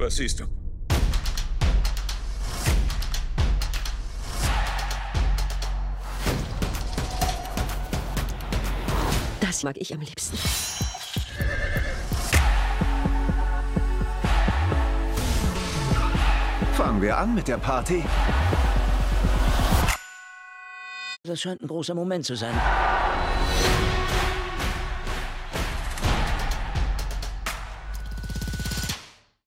Was siehst du? Das mag ich am liebsten. Fangen wir an mit der Party. Das scheint ein großer Moment zu sein.